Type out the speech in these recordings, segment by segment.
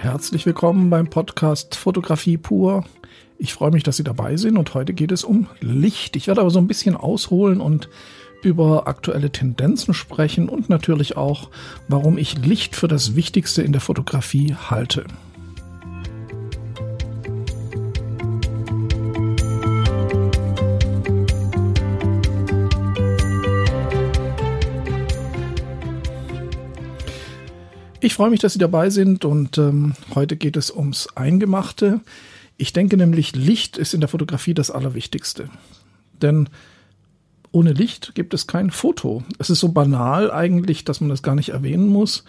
Herzlich willkommen beim Podcast Fotografie pur. Ich freue mich, dass Sie dabei sind und heute geht es um Licht. Ich werde aber so ein bisschen ausholen und über aktuelle Tendenzen sprechen und natürlich auch, warum ich Licht für das Wichtigste in der Fotografie halte. Ich freue mich, dass Sie dabei sind und ähm, heute geht es ums Eingemachte. Ich denke nämlich, Licht ist in der Fotografie das Allerwichtigste. Denn ohne Licht gibt es kein Foto. Es ist so banal eigentlich, dass man das gar nicht erwähnen muss.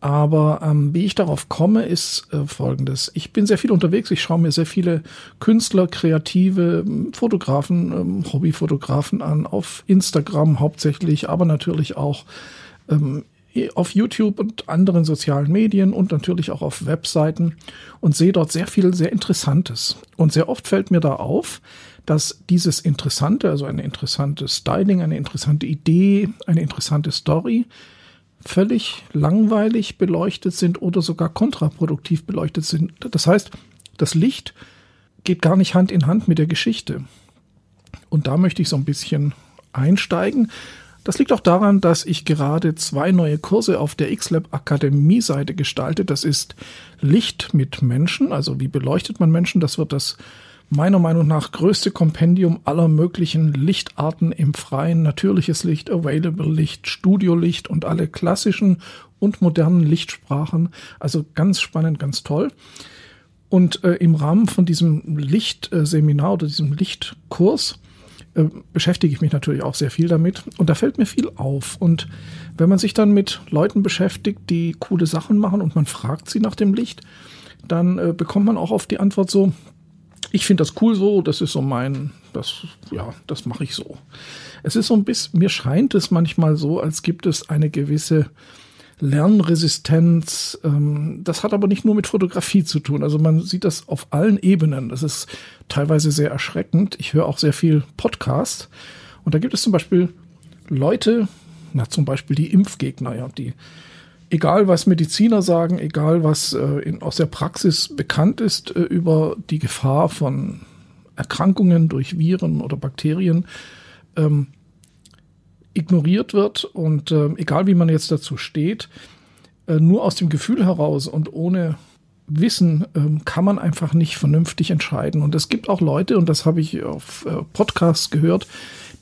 Aber ähm, wie ich darauf komme, ist äh, folgendes. Ich bin sehr viel unterwegs. Ich schaue mir sehr viele Künstler, kreative Fotografen, ähm, Hobbyfotografen an, auf Instagram hauptsächlich, aber natürlich auch ähm, auf YouTube und anderen sozialen Medien und natürlich auch auf Webseiten und sehe dort sehr viel sehr Interessantes. Und sehr oft fällt mir da auf, dass dieses Interessante, also eine interessante Styling, eine interessante Idee, eine interessante Story, völlig langweilig beleuchtet sind oder sogar kontraproduktiv beleuchtet sind. Das heißt, das Licht geht gar nicht Hand in Hand mit der Geschichte. Und da möchte ich so ein bisschen einsteigen das liegt auch daran, dass ich gerade zwei neue Kurse auf der XLab Akademie Seite gestalte. Das ist Licht mit Menschen, also wie beleuchtet man Menschen. Das wird das meiner Meinung nach größte Kompendium aller möglichen Lichtarten im Freien. Natürliches Licht, Available Licht, Studiolicht und alle klassischen und modernen Lichtsprachen. Also ganz spannend, ganz toll. Und äh, im Rahmen von diesem Lichtseminar oder diesem Lichtkurs äh, beschäftige ich mich natürlich auch sehr viel damit und da fällt mir viel auf. Und wenn man sich dann mit Leuten beschäftigt, die coole Sachen machen und man fragt sie nach dem Licht, dann äh, bekommt man auch oft die Antwort so, ich finde das cool so, das ist so mein, das, ja, das mache ich so. Es ist so ein bisschen, mir scheint es manchmal so, als gibt es eine gewisse Lernresistenz. Ähm, das hat aber nicht nur mit Fotografie zu tun. Also man sieht das auf allen Ebenen. Das ist teilweise sehr erschreckend. Ich höre auch sehr viel Podcast. Und da gibt es zum Beispiel Leute, na zum Beispiel die Impfgegner, ja, die egal was Mediziner sagen, egal was äh, in, aus der Praxis bekannt ist äh, über die Gefahr von Erkrankungen durch Viren oder Bakterien, ähm, ignoriert wird und äh, egal wie man jetzt dazu steht, äh, nur aus dem Gefühl heraus und ohne Wissen äh, kann man einfach nicht vernünftig entscheiden. Und es gibt auch Leute, und das habe ich auf äh, Podcasts gehört,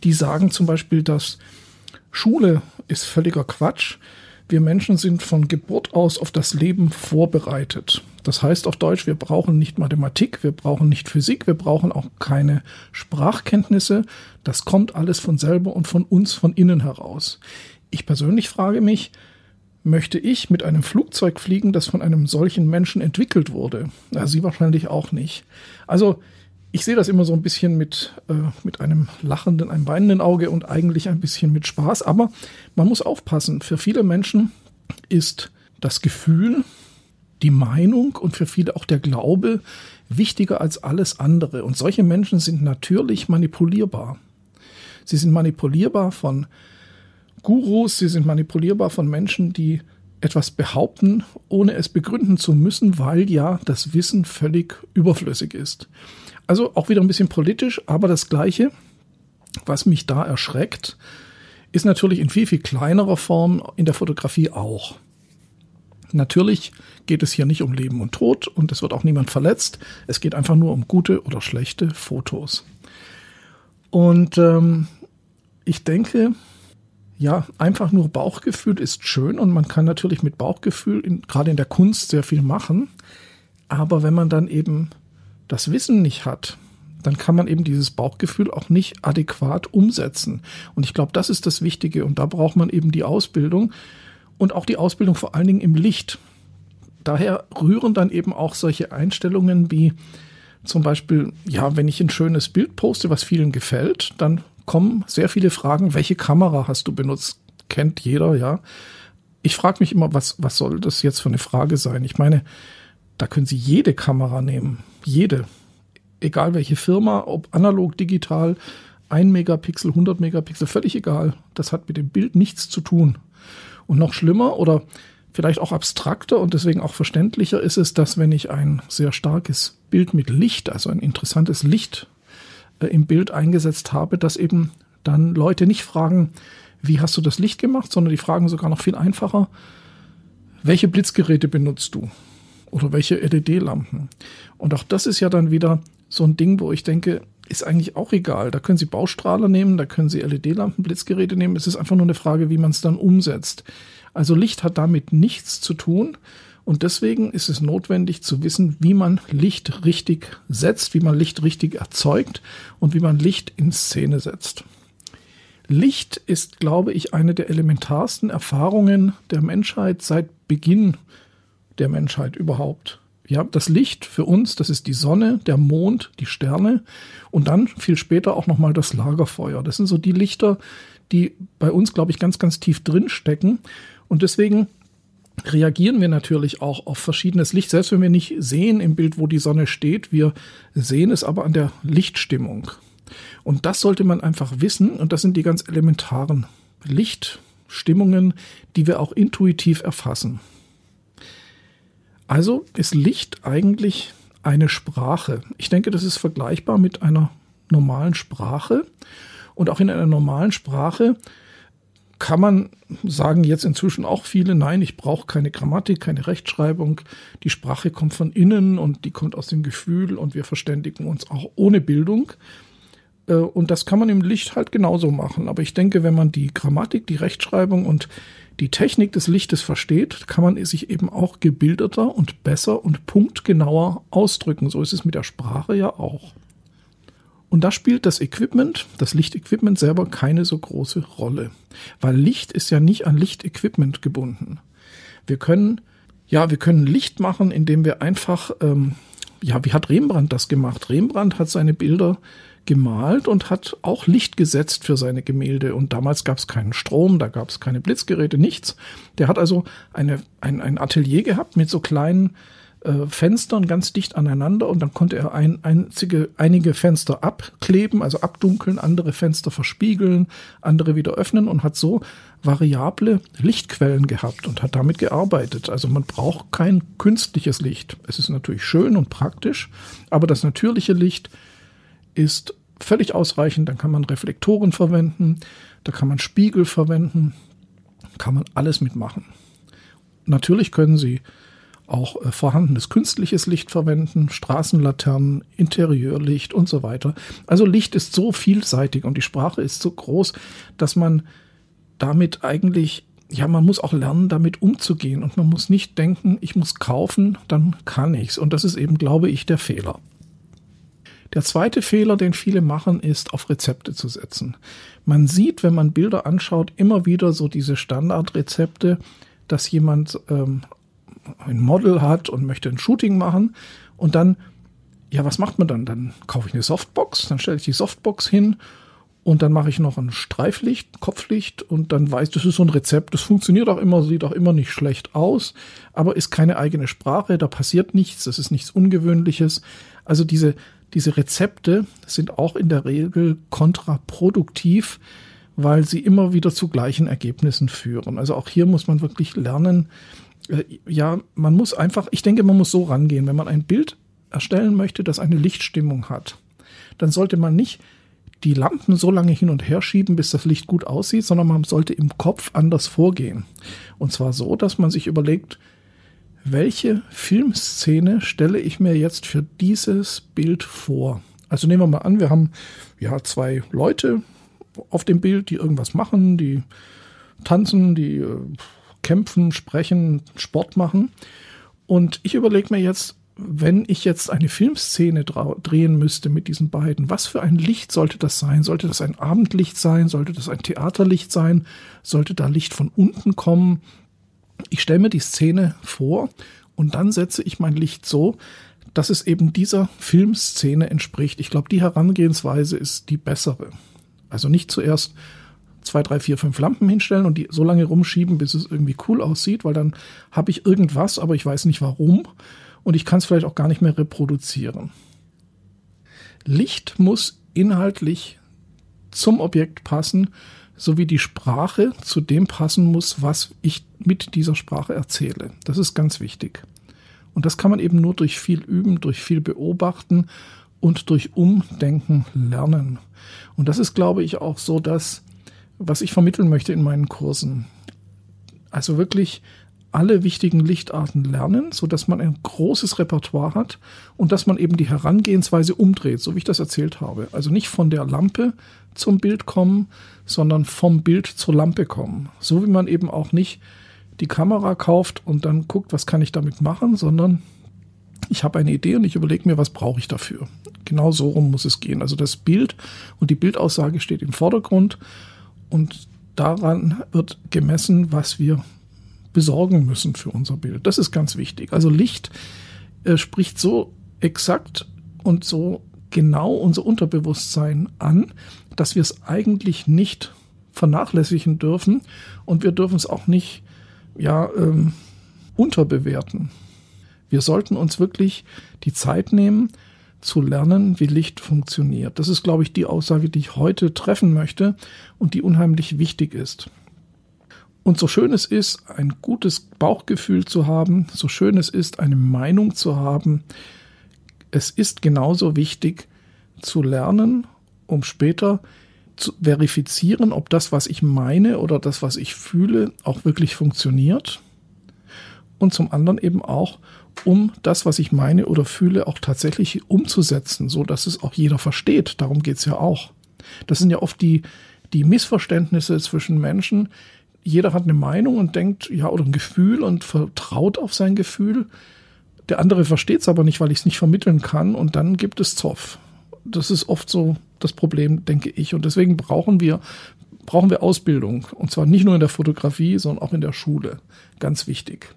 die sagen zum Beispiel, dass Schule ist völliger Quatsch. Wir Menschen sind von Geburt aus auf das Leben vorbereitet. Das heißt auf Deutsch, wir brauchen nicht Mathematik, wir brauchen nicht Physik, wir brauchen auch keine Sprachkenntnisse. Das kommt alles von selber und von uns von innen heraus. Ich persönlich frage mich, möchte ich mit einem Flugzeug fliegen, das von einem solchen Menschen entwickelt wurde? Ja, Sie wahrscheinlich auch nicht. Also ich sehe das immer so ein bisschen mit, äh, mit einem lachenden, einem weinenden Auge und eigentlich ein bisschen mit Spaß. Aber man muss aufpassen. Für viele Menschen ist das Gefühl, die Meinung und für viele auch der Glaube wichtiger als alles andere. Und solche Menschen sind natürlich manipulierbar. Sie sind manipulierbar von Gurus, sie sind manipulierbar von Menschen, die etwas behaupten, ohne es begründen zu müssen, weil ja das Wissen völlig überflüssig ist. Also auch wieder ein bisschen politisch, aber das Gleiche, was mich da erschreckt, ist natürlich in viel, viel kleinerer Form in der Fotografie auch. Natürlich geht es hier nicht um Leben und Tod und es wird auch niemand verletzt. Es geht einfach nur um gute oder schlechte Fotos. Und ähm, ich denke, ja, einfach nur Bauchgefühl ist schön und man kann natürlich mit Bauchgefühl in, gerade in der Kunst sehr viel machen. Aber wenn man dann eben das Wissen nicht hat, dann kann man eben dieses Bauchgefühl auch nicht adäquat umsetzen. Und ich glaube, das ist das Wichtige. Und da braucht man eben die Ausbildung und auch die Ausbildung vor allen Dingen im Licht. Daher rühren dann eben auch solche Einstellungen wie zum Beispiel, ja, wenn ich ein schönes Bild poste, was vielen gefällt, dann kommen sehr viele Fragen, welche Kamera hast du benutzt? Kennt jeder, ja. Ich frage mich immer, was, was soll das jetzt für eine Frage sein? Ich meine, da können Sie jede Kamera nehmen jede, egal welche Firma, ob analog, digital, 1 Megapixel, 100 Megapixel, völlig egal. Das hat mit dem Bild nichts zu tun. Und noch schlimmer oder vielleicht auch abstrakter und deswegen auch verständlicher ist es, dass wenn ich ein sehr starkes Bild mit Licht, also ein interessantes Licht äh, im Bild eingesetzt habe, dass eben dann Leute nicht fragen, wie hast du das Licht gemacht, sondern die fragen sogar noch viel einfacher, welche Blitzgeräte benutzt du? Oder welche LED-Lampen? Und auch das ist ja dann wieder so ein Ding, wo ich denke, ist eigentlich auch egal. Da können Sie Baustrahler nehmen, da können Sie LED-Lampen, Blitzgeräte nehmen. Es ist einfach nur eine Frage, wie man es dann umsetzt. Also Licht hat damit nichts zu tun. Und deswegen ist es notwendig zu wissen, wie man Licht richtig setzt, wie man Licht richtig erzeugt und wie man Licht in Szene setzt. Licht ist, glaube ich, eine der elementarsten Erfahrungen der Menschheit seit Beginn der Menschheit überhaupt. Ja, das Licht für uns, das ist die Sonne, der Mond, die Sterne und dann viel später auch nochmal das Lagerfeuer. Das sind so die Lichter, die bei uns, glaube ich, ganz, ganz tief drin stecken. Und deswegen reagieren wir natürlich auch auf verschiedenes Licht, selbst wenn wir nicht sehen im Bild, wo die Sonne steht. Wir sehen es aber an der Lichtstimmung. Und das sollte man einfach wissen. Und das sind die ganz elementaren Lichtstimmungen, die wir auch intuitiv erfassen. Also ist Licht eigentlich eine Sprache. Ich denke, das ist vergleichbar mit einer normalen Sprache. Und auch in einer normalen Sprache kann man sagen jetzt inzwischen auch viele, nein, ich brauche keine Grammatik, keine Rechtschreibung. Die Sprache kommt von innen und die kommt aus dem Gefühl und wir verständigen uns auch ohne Bildung. Äh, und das kann man im Licht halt genauso machen. Aber ich denke, wenn man die Grammatik, die Rechtschreibung und die Technik des Lichtes versteht, kann man sich eben auch gebildeter und besser und punktgenauer ausdrücken. So ist es mit der Sprache ja auch. Und da spielt das Equipment, das Lichtequipment selber keine so große Rolle, weil Licht ist ja nicht an Lichtequipment gebunden. Wir können, ja, wir können Licht machen, indem wir einfach, ähm, ja, wie hat Rembrandt das gemacht? Rembrandt hat seine Bilder gemalt und hat auch Licht gesetzt für seine Gemälde. Und damals gab es keinen Strom, da gab es keine Blitzgeräte, nichts. Der hat also eine, ein, ein Atelier gehabt mit so kleinen äh, Fenstern ganz dicht aneinander und dann konnte er ein, einzige, einige Fenster abkleben, also abdunkeln, andere Fenster verspiegeln, andere wieder öffnen und hat so variable Lichtquellen gehabt und hat damit gearbeitet. Also man braucht kein künstliches Licht. Es ist natürlich schön und praktisch, aber das natürliche Licht ist völlig ausreichend. Dann kann man Reflektoren verwenden, da kann man Spiegel verwenden, kann man alles mitmachen. Natürlich können Sie auch äh, vorhandenes künstliches Licht verwenden, Straßenlaternen, Interieurlicht und so weiter. Also Licht ist so vielseitig und die Sprache ist so groß, dass man damit eigentlich, ja, man muss auch lernen, damit umzugehen und man muss nicht denken, ich muss kaufen, dann kann ich's. Und das ist eben, glaube ich, der Fehler. Der zweite Fehler, den viele machen, ist, auf Rezepte zu setzen. Man sieht, wenn man Bilder anschaut, immer wieder so diese Standardrezepte, dass jemand ähm, ein Model hat und möchte ein Shooting machen und dann, ja, was macht man dann? Dann kaufe ich eine Softbox, dann stelle ich die Softbox hin und dann mache ich noch ein Streiflicht, Kopflicht und dann weiß, das ist so ein Rezept. Das funktioniert auch immer, sieht auch immer nicht schlecht aus, aber ist keine eigene Sprache, da passiert nichts, das ist nichts Ungewöhnliches. Also diese diese Rezepte sind auch in der Regel kontraproduktiv, weil sie immer wieder zu gleichen Ergebnissen führen. Also auch hier muss man wirklich lernen, äh, ja, man muss einfach, ich denke, man muss so rangehen, wenn man ein Bild erstellen möchte, das eine Lichtstimmung hat, dann sollte man nicht die Lampen so lange hin und her schieben, bis das Licht gut aussieht, sondern man sollte im Kopf anders vorgehen. Und zwar so, dass man sich überlegt, welche Filmszene stelle ich mir jetzt für dieses Bild vor? Also nehmen wir mal an, wir haben ja zwei Leute auf dem Bild, die irgendwas machen, die tanzen, die äh, kämpfen, sprechen, Sport machen. Und ich überlege mir jetzt, wenn ich jetzt eine Filmszene drehen müsste mit diesen beiden, was für ein Licht sollte das sein? Sollte das ein Abendlicht sein? Sollte das ein Theaterlicht sein? Sollte da Licht von unten kommen? Ich stelle mir die Szene vor und dann setze ich mein Licht so, dass es eben dieser Filmszene entspricht. Ich glaube, die Herangehensweise ist die bessere. Also nicht zuerst zwei, drei, vier, fünf Lampen hinstellen und die so lange rumschieben, bis es irgendwie cool aussieht, weil dann habe ich irgendwas, aber ich weiß nicht warum und ich kann es vielleicht auch gar nicht mehr reproduzieren. Licht muss inhaltlich zum Objekt passen, sowie die Sprache zu dem passen muss, was ich mit dieser Sprache erzähle. Das ist ganz wichtig. Und das kann man eben nur durch viel Üben, durch viel Beobachten und durch Umdenken lernen. Und das ist, glaube ich, auch so das, was ich vermitteln möchte in meinen Kursen. Also wirklich alle wichtigen Lichtarten lernen, so dass man ein großes Repertoire hat und dass man eben die Herangehensweise umdreht, so wie ich das erzählt habe. Also nicht von der Lampe zum Bild kommen, sondern vom Bild zur Lampe kommen. So wie man eben auch nicht die Kamera kauft und dann guckt, was kann ich damit machen, sondern ich habe eine Idee und ich überlege mir, was brauche ich dafür. Genau so rum muss es gehen. Also das Bild und die Bildaussage steht im Vordergrund und daran wird gemessen, was wir besorgen müssen für unser Bild. Das ist ganz wichtig. Also Licht äh, spricht so exakt und so genau unser Unterbewusstsein an, dass wir es eigentlich nicht vernachlässigen dürfen und wir dürfen es auch nicht ja ähm, unterbewerten. Wir sollten uns wirklich die Zeit nehmen, zu lernen, wie Licht funktioniert. Das ist, glaube ich, die Aussage, die ich heute treffen möchte und die unheimlich wichtig ist. Und so schön es ist, ein gutes Bauchgefühl zu haben, so schön es ist, eine Meinung zu haben, es ist genauso wichtig zu lernen, um später zu verifizieren, ob das, was ich meine oder das, was ich fühle, auch wirklich funktioniert. Und zum anderen eben auch, um das, was ich meine oder fühle, auch tatsächlich umzusetzen, so dass es auch jeder versteht. Darum geht's ja auch. Das sind ja oft die, die Missverständnisse zwischen Menschen, jeder hat eine Meinung und denkt, ja, oder ein Gefühl und vertraut auf sein Gefühl. Der andere versteht es aber nicht, weil ich es nicht vermitteln kann und dann gibt es Zoff. Das ist oft so das Problem, denke ich. Und deswegen brauchen wir, brauchen wir Ausbildung. Und zwar nicht nur in der Fotografie, sondern auch in der Schule. Ganz wichtig.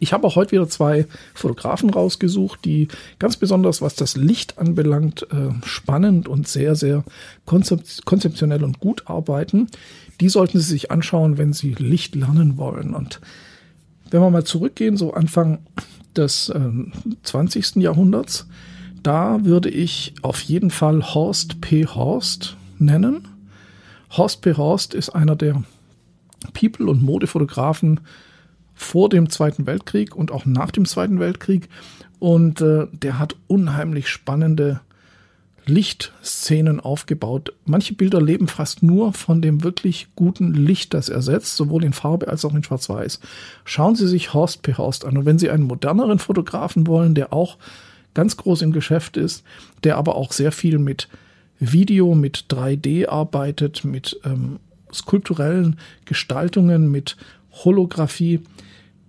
Ich habe auch heute wieder zwei Fotografen rausgesucht, die ganz besonders, was das Licht anbelangt, äh, spannend und sehr, sehr konzeptionell und gut arbeiten. Die sollten Sie sich anschauen, wenn Sie Licht lernen wollen. Und wenn wir mal zurückgehen, so Anfang des äh, 20. Jahrhunderts, da würde ich auf jeden Fall Horst P. Horst nennen. Horst P. Horst ist einer der People- und Modefotografen vor dem Zweiten Weltkrieg und auch nach dem Zweiten Weltkrieg. Und äh, der hat unheimlich spannende Lichtszenen aufgebaut. Manche Bilder leben fast nur von dem wirklich guten Licht, das er setzt, sowohl in Farbe als auch in Schwarz-Weiß. Schauen Sie sich Horst P. Horst an. Und wenn Sie einen moderneren Fotografen wollen, der auch ganz groß im Geschäft ist, der aber auch sehr viel mit Video, mit 3D arbeitet, mit ähm, skulpturellen Gestaltungen, mit Holographie,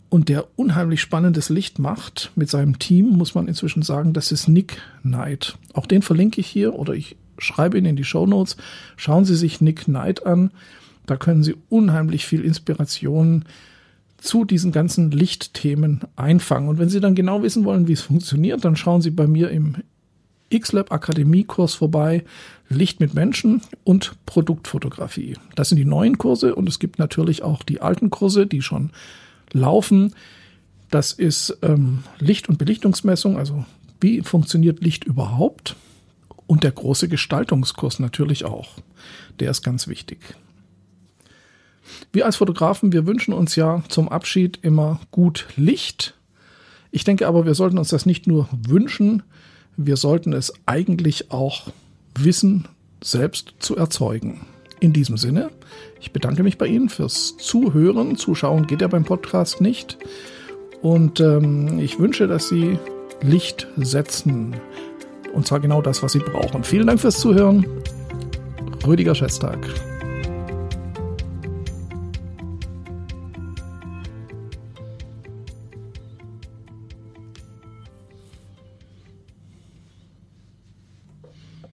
und der unheimlich spannendes Licht macht mit seinem Team, muss man inzwischen sagen, das ist Nick Knight. Auch den verlinke ich hier oder ich schreibe ihn in die Show Notes. Schauen Sie sich Nick Knight an. Da können Sie unheimlich viel Inspiration zu diesen ganzen Lichtthemen einfangen. Und wenn Sie dann genau wissen wollen, wie es funktioniert, dann schauen Sie bei mir im XLab Akademie Kurs vorbei. Licht mit Menschen und Produktfotografie. Das sind die neuen Kurse und es gibt natürlich auch die alten Kurse, die schon laufen. Das ist ähm, Licht- und Belichtungsmessung, also wie funktioniert Licht überhaupt? Und der große Gestaltungskurs natürlich auch. Der ist ganz wichtig. Wir als Fotografen, wir wünschen uns ja zum Abschied immer gut Licht. Ich denke aber, wir sollten uns das nicht nur wünschen, wir sollten es eigentlich auch wissen, selbst zu erzeugen. In diesem Sinne, ich bedanke mich bei Ihnen fürs Zuhören. Zuschauen geht ja beim Podcast nicht. Und ähm, ich wünsche, dass Sie Licht setzen. Und zwar genau das, was Sie brauchen. Vielen Dank fürs Zuhören. Rüdiger Schätztag.